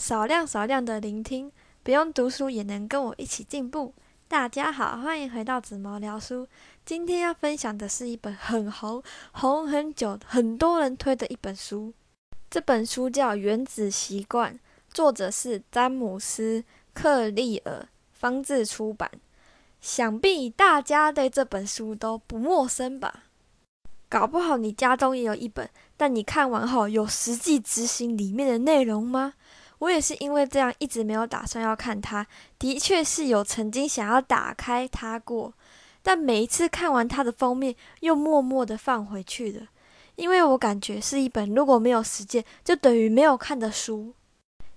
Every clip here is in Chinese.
少量少量的聆听，不用读书也能跟我一起进步。大家好，欢迎回到紫毛聊书。今天要分享的是一本很红、红很久、很多人推的一本书。这本书叫《原子习惯》，作者是詹姆斯·克利尔，方志出版。想必大家对这本书都不陌生吧？搞不好你家中也有一本，但你看完后有实际执行里面的内容吗？我也是因为这样一直没有打算要看它，的确是有曾经想要打开它过，但每一次看完它的封面，又默默的放回去了，因为我感觉是一本如果没有实践，就等于没有看的书。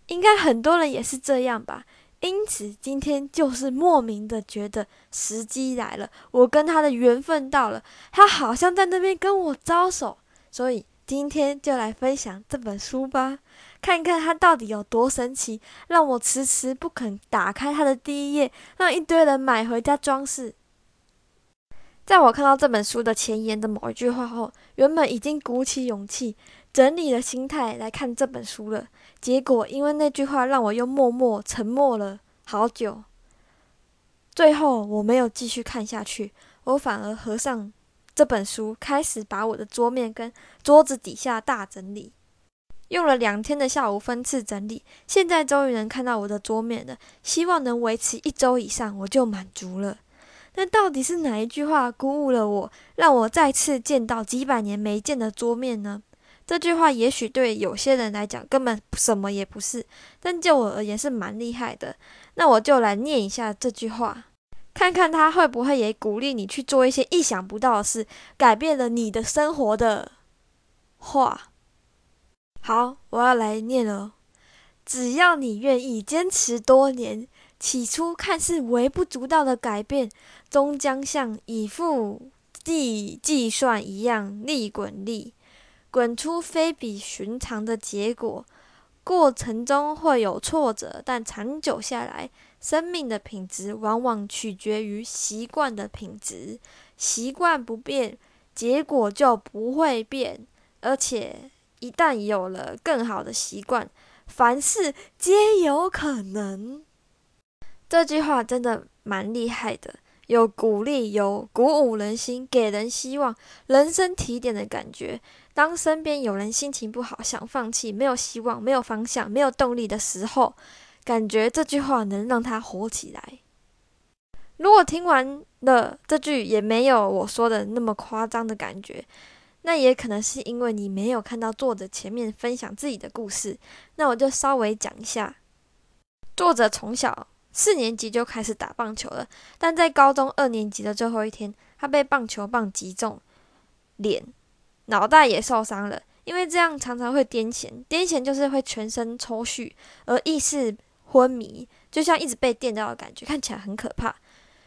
应该很多人也是这样吧，因此今天就是莫名的觉得时机来了，我跟他的缘分到了，他好像在那边跟我招手，所以今天就来分享这本书吧。看看它到底有多神奇，让我迟迟不肯打开它的第一页，让一堆人买回家装饰。在我看到这本书的前言的某一句话后，原本已经鼓起勇气、整理了心态来看这本书了。结果因为那句话，让我又默默沉默了好久。最后我没有继续看下去，我反而合上这本书，开始把我的桌面跟桌子底下大整理。用了两天的下午分次整理，现在终于能看到我的桌面了。希望能维持一周以上，我就满足了。那到底是哪一句话鼓舞了我，让我再次见到几百年没见的桌面呢？这句话也许对有些人来讲根本什么也不是，但就我而言是蛮厉害的。那我就来念一下这句话，看看他会不会也鼓励你去做一些意想不到的事，改变了你的生活的话。好，我要来念了。只要你愿意坚持多年，起初看似微不足道的改变，终将像以复计计算一样利滚利，滚出非比寻常的结果。过程中会有挫折，但长久下来，生命的品质往往取决于习惯的品质。习惯不变，结果就不会变，而且。一旦有了更好的习惯，凡事皆有可能。这句话真的蛮厉害的，有鼓励，有鼓舞人心，给人希望，人生提点的感觉。当身边有人心情不好，想放弃，没有希望，没有方向，没有动力的时候，感觉这句话能让他火起来。如果听完了这句，也没有我说的那么夸张的感觉。那也可能是因为你没有看到作者前面分享自己的故事，那我就稍微讲一下。作者从小四年级就开始打棒球了，但在高中二年级的最后一天，他被棒球棒击中脸，脑袋也受伤了。因为这样常常会癫痫，癫痫就是会全身抽搐而意识昏迷，就像一直被电到的感觉，看起来很可怕。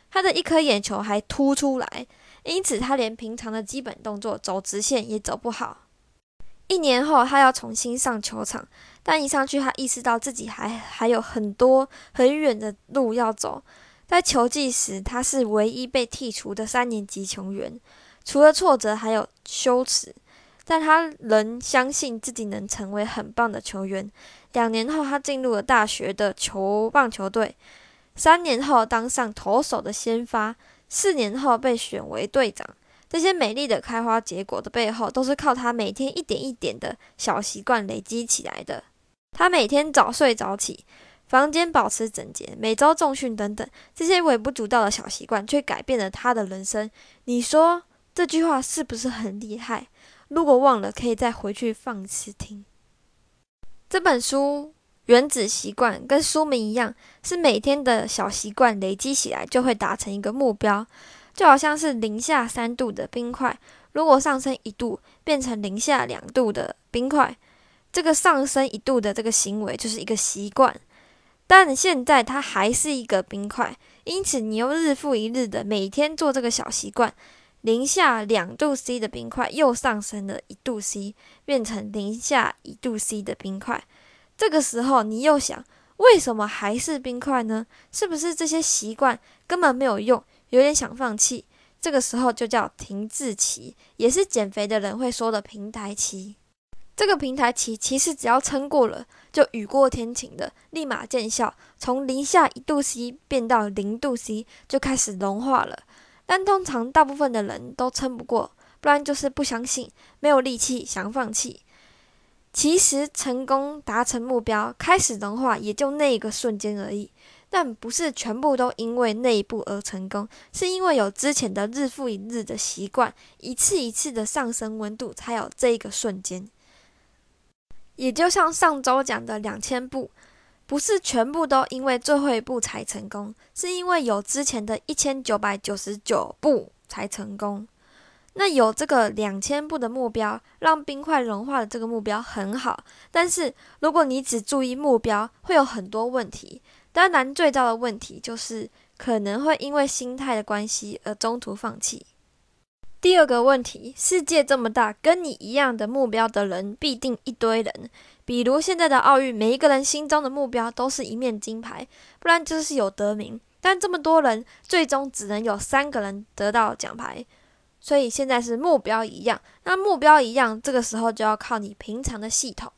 他的一颗眼球还凸出来。因此，他连平常的基本动作走直线也走不好。一年后，他要重新上球场，但一上去，他意识到自己还还有很多很远的路要走。在球季时，他是唯一被剔除的三年级球员，除了挫折，还有羞耻。但他仍相信自己能成为很棒的球员。两年后，他进入了大学的球棒球队。三年后，当上投手的先发。四年后被选为队长，这些美丽的开花结果的背后，都是靠他每天一点一点的小习惯累积起来的。他每天早睡早起，房间保持整洁，每周重训等等，这些微不足道的小习惯，却改变了他的人生。你说这句话是不是很厉害？如果忘了，可以再回去放一次听。这本书。原子习惯跟书名一样，是每天的小习惯累积起来就会达成一个目标，就好像是零下三度的冰块，如果上升一度变成零下两度的冰块，这个上升一度的这个行为就是一个习惯。但现在它还是一个冰块，因此你又日复一日的每天做这个小习惯，零下两度 C 的冰块又上升了一度 C，变成零下一度 C 的冰块。这个时候，你又想，为什么还是冰块呢？是不是这些习惯根本没有用，有点想放弃？这个时候就叫停滞期，也是减肥的人会说的平台期。这个平台期其实只要撑过了，就雨过天晴的，立马见效，从零下一度 C 变到零度 C 就开始融化了。但通常大部分的人都撑不过，不然就是不相信，没有力气，想放弃。其实成功达成目标，开始融化，也就那一个瞬间而已。但不是全部都因为那一步而成功，是因为有之前的日复一日的习惯，一次一次的上升温度，才有这一个瞬间。也就像上周讲的两千步，不是全部都因为最后一步才成功，是因为有之前的一千九百九十九步才成功。那有这个两千步的目标，让冰块融化的这个目标很好，但是如果你只注意目标，会有很多问题。当然，最大的问题就是可能会因为心态的关系而中途放弃。第二个问题，世界这么大，跟你一样的目标的人必定一堆人。比如现在的奥运，每一个人心中的目标都是一面金牌，不然就是有得名。但这么多人，最终只能有三个人得到奖牌。所以现在是目标一样，那目标一样，这个时候就要靠你平常的系统。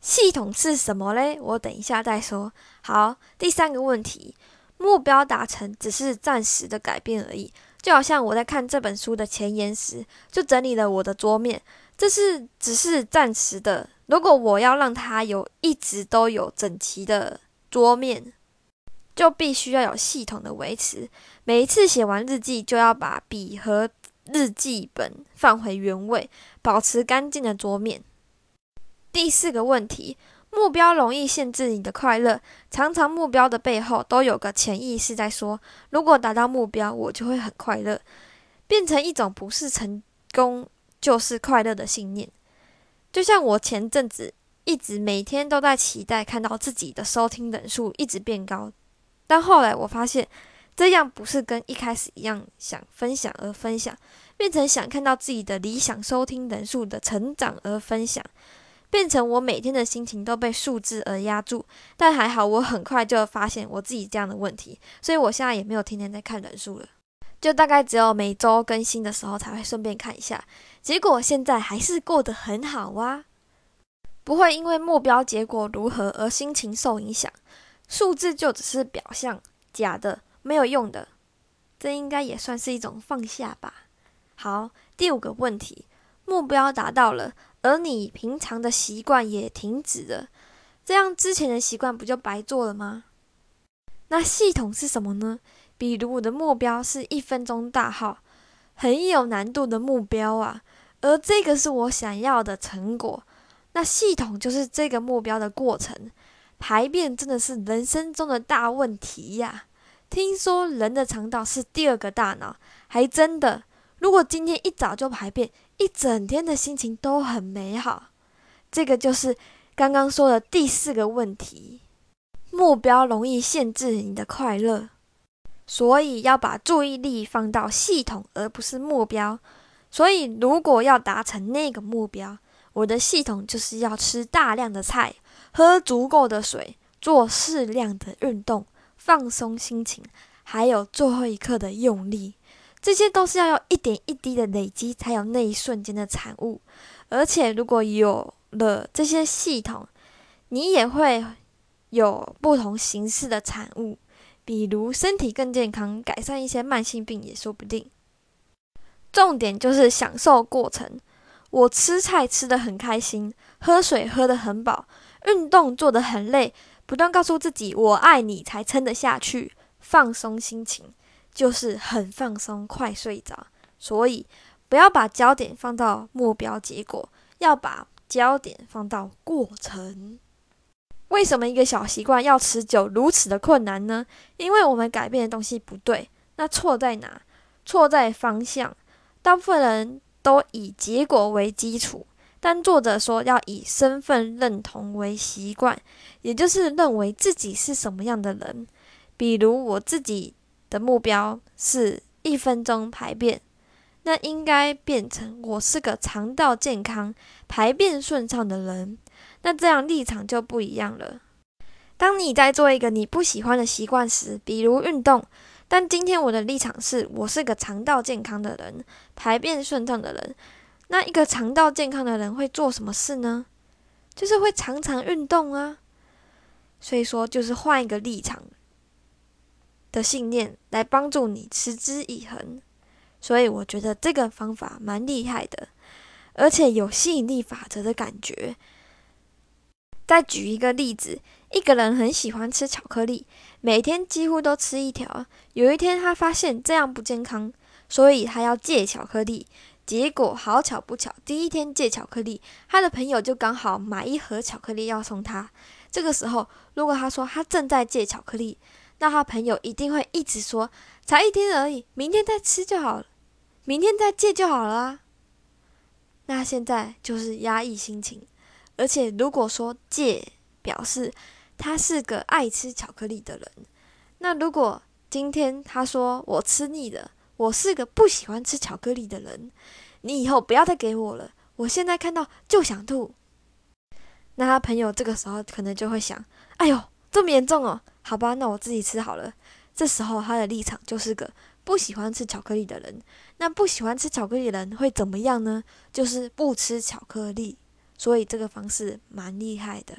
系统是什么嘞？我等一下再说。好，第三个问题，目标达成只是暂时的改变而已。就好像我在看这本书的前言时，就整理了我的桌面，这是只是暂时的。如果我要让它有一直都有整齐的桌面，就必须要有系统的维持。每一次写完日记，就要把笔和日记本放回原位，保持干净的桌面。第四个问题，目标容易限制你的快乐。常常目标的背后都有个潜意识在说：如果达到目标，我就会很快乐，变成一种不是成功就是快乐的信念。就像我前阵子一直每天都在期待看到自己的收听人数一直变高，但后来我发现。这样不是跟一开始一样想分享而分享，变成想看到自己的理想收听人数的成长而分享，变成我每天的心情都被数字而压住。但还好，我很快就发现我自己这样的问题，所以我现在也没有天天在看人数了，就大概只有每周更新的时候才会顺便看一下。结果现在还是过得很好啊，不会因为目标结果如何而心情受影响。数字就只是表象，假的。没有用的，这应该也算是一种放下吧。好，第五个问题，目标达到了，而你平常的习惯也停止了，这样之前的习惯不就白做了吗？那系统是什么呢？比如我的目标是一分钟大号，很有难度的目标啊，而这个是我想要的成果，那系统就是这个目标的过程。排便真的是人生中的大问题呀。听说人的肠道是第二个大脑，还真的。如果今天一早就排便，一整天的心情都很美好。这个就是刚刚说的第四个问题：目标容易限制你的快乐，所以要把注意力放到系统，而不是目标。所以，如果要达成那个目标，我的系统就是要吃大量的菜，喝足够的水，做适量的运动。放松心情，还有最后一刻的用力，这些都是要有一点一滴的累积，才有那一瞬间的产物。而且，如果有了这些系统，你也会有不同形式的产物，比如身体更健康，改善一些慢性病也说不定。重点就是享受过程。我吃菜吃得很开心，喝水喝得很饱，运动做得很累。不断告诉自己“我爱你”才撑得下去，放松心情就是很放松，快睡着。所以不要把焦点放到目标结果，要把焦点放到过程。为什么一个小习惯要持久如此的困难呢？因为我们改变的东西不对。那错在哪？错在方向。大部分人都以结果为基础。但作者说要以身份认同为习惯，也就是认为自己是什么样的人。比如我自己的目标是一分钟排便，那应该变成我是个肠道健康、排便顺畅的人。那这样立场就不一样了。当你在做一个你不喜欢的习惯时，比如运动，但今天我的立场是我是个肠道健康的人、排便顺畅的人。那一个肠道健康的人会做什么事呢？就是会常常运动啊。所以说，就是换一个立场的信念来帮助你持之以恒。所以我觉得这个方法蛮厉害的，而且有吸引力法则的感觉。再举一个例子，一个人很喜欢吃巧克力，每天几乎都吃一条。有一天，他发现这样不健康，所以他要戒巧克力。结果好巧不巧，第一天戒巧克力，他的朋友就刚好买一盒巧克力要送他。这个时候，如果他说他正在戒巧克力，那他朋友一定会一直说：“才一天而已，明天再吃就好了。”明天再戒就好了啊！那现在就是压抑心情，而且如果说戒表示他是个爱吃巧克力的人，那如果今天他说我吃腻了，我是个不喜欢吃巧克力的人，你以后不要再给我了，我现在看到就想吐。那他朋友这个时候可能就会想：哎呦，这么严重哦？好吧，那我自己吃好了。这时候他的立场就是个。不喜欢吃巧克力的人，那不喜欢吃巧克力的人会怎么样呢？就是不吃巧克力。所以这个方式蛮厉害的。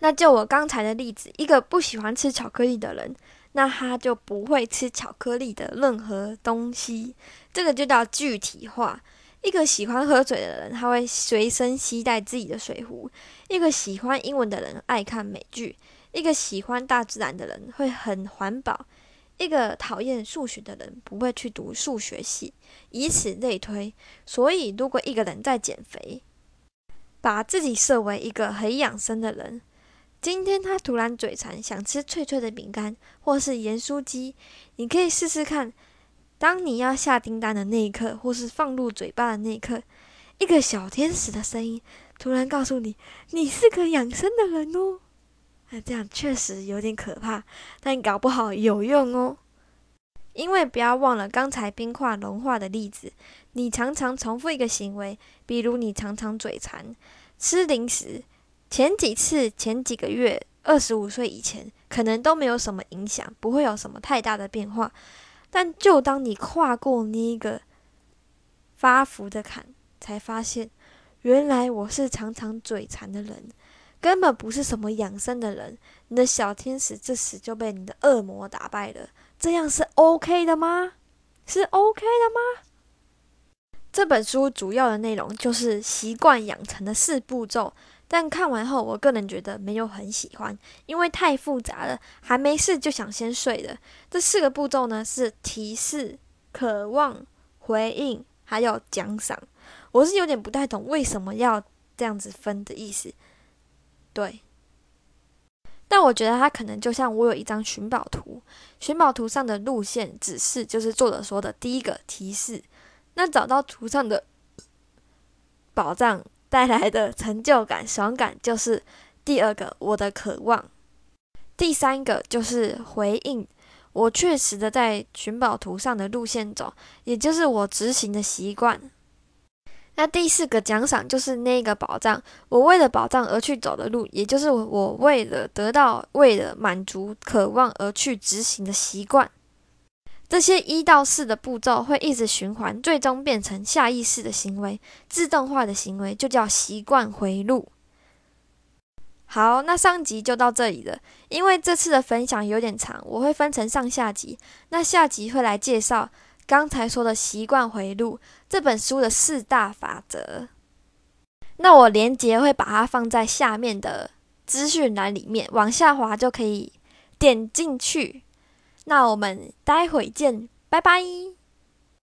那就我刚才的例子，一个不喜欢吃巧克力的人，那他就不会吃巧克力的任何东西。这个就叫具体化。一个喜欢喝水的人，他会随身携带自己的水壶；一个喜欢英文的人，爱看美剧；一个喜欢大自然的人，会很环保。一个讨厌数学的人不会去读数学系，以此类推。所以，如果一个人在减肥，把自己设为一个很养生的人，今天他突然嘴馋，想吃脆脆的饼干或是盐酥鸡，你可以试试看。当你要下订单的那一刻，或是放入嘴巴的那一刻，一个小天使的声音突然告诉你：“你是个养生的人哦。”那这样确实有点可怕，但搞不好有用哦。因为不要忘了刚才冰块融化的例子，你常常重复一个行为，比如你常常嘴馋吃零食，前几次、前几个月、二十五岁以前可能都没有什么影响，不会有什么太大的变化。但就当你跨过那一个发福的坎，才发现原来我是常常嘴馋的人。根本不是什么养生的人，你的小天使这时就被你的恶魔打败了。这样是 OK 的吗？是 OK 的吗？这本书主要的内容就是习惯养成的四步骤，但看完后，我个人觉得没有很喜欢，因为太复杂了，还没事就想先睡了。这四个步骤呢是提示、渴望、回应，还有奖赏。我是有点不太懂为什么要这样子分的意思。对，但我觉得它可能就像我有一张寻宝图，寻宝图上的路线指示就是作者说的第一个提示，那找到图上的宝藏带来的成就感、爽感就是第二个我的渴望，第三个就是回应，我确实的在寻宝图上的路线走，也就是我执行的习惯。那第四个奖赏就是那个宝藏，我为了宝藏而去走的路，也就是我为了得到、为了满足渴望而去执行的习惯。这些一到四的步骤会一直循环，最终变成下意识的行为、自动化的行为，就叫习惯回路。好，那上集就到这里了。因为这次的分享有点长，我会分成上下集。那下集会来介绍。刚才说的习惯回路这本书的四大法则，那我连接会把它放在下面的资讯栏里面，往下滑就可以点进去。那我们待会见，拜拜。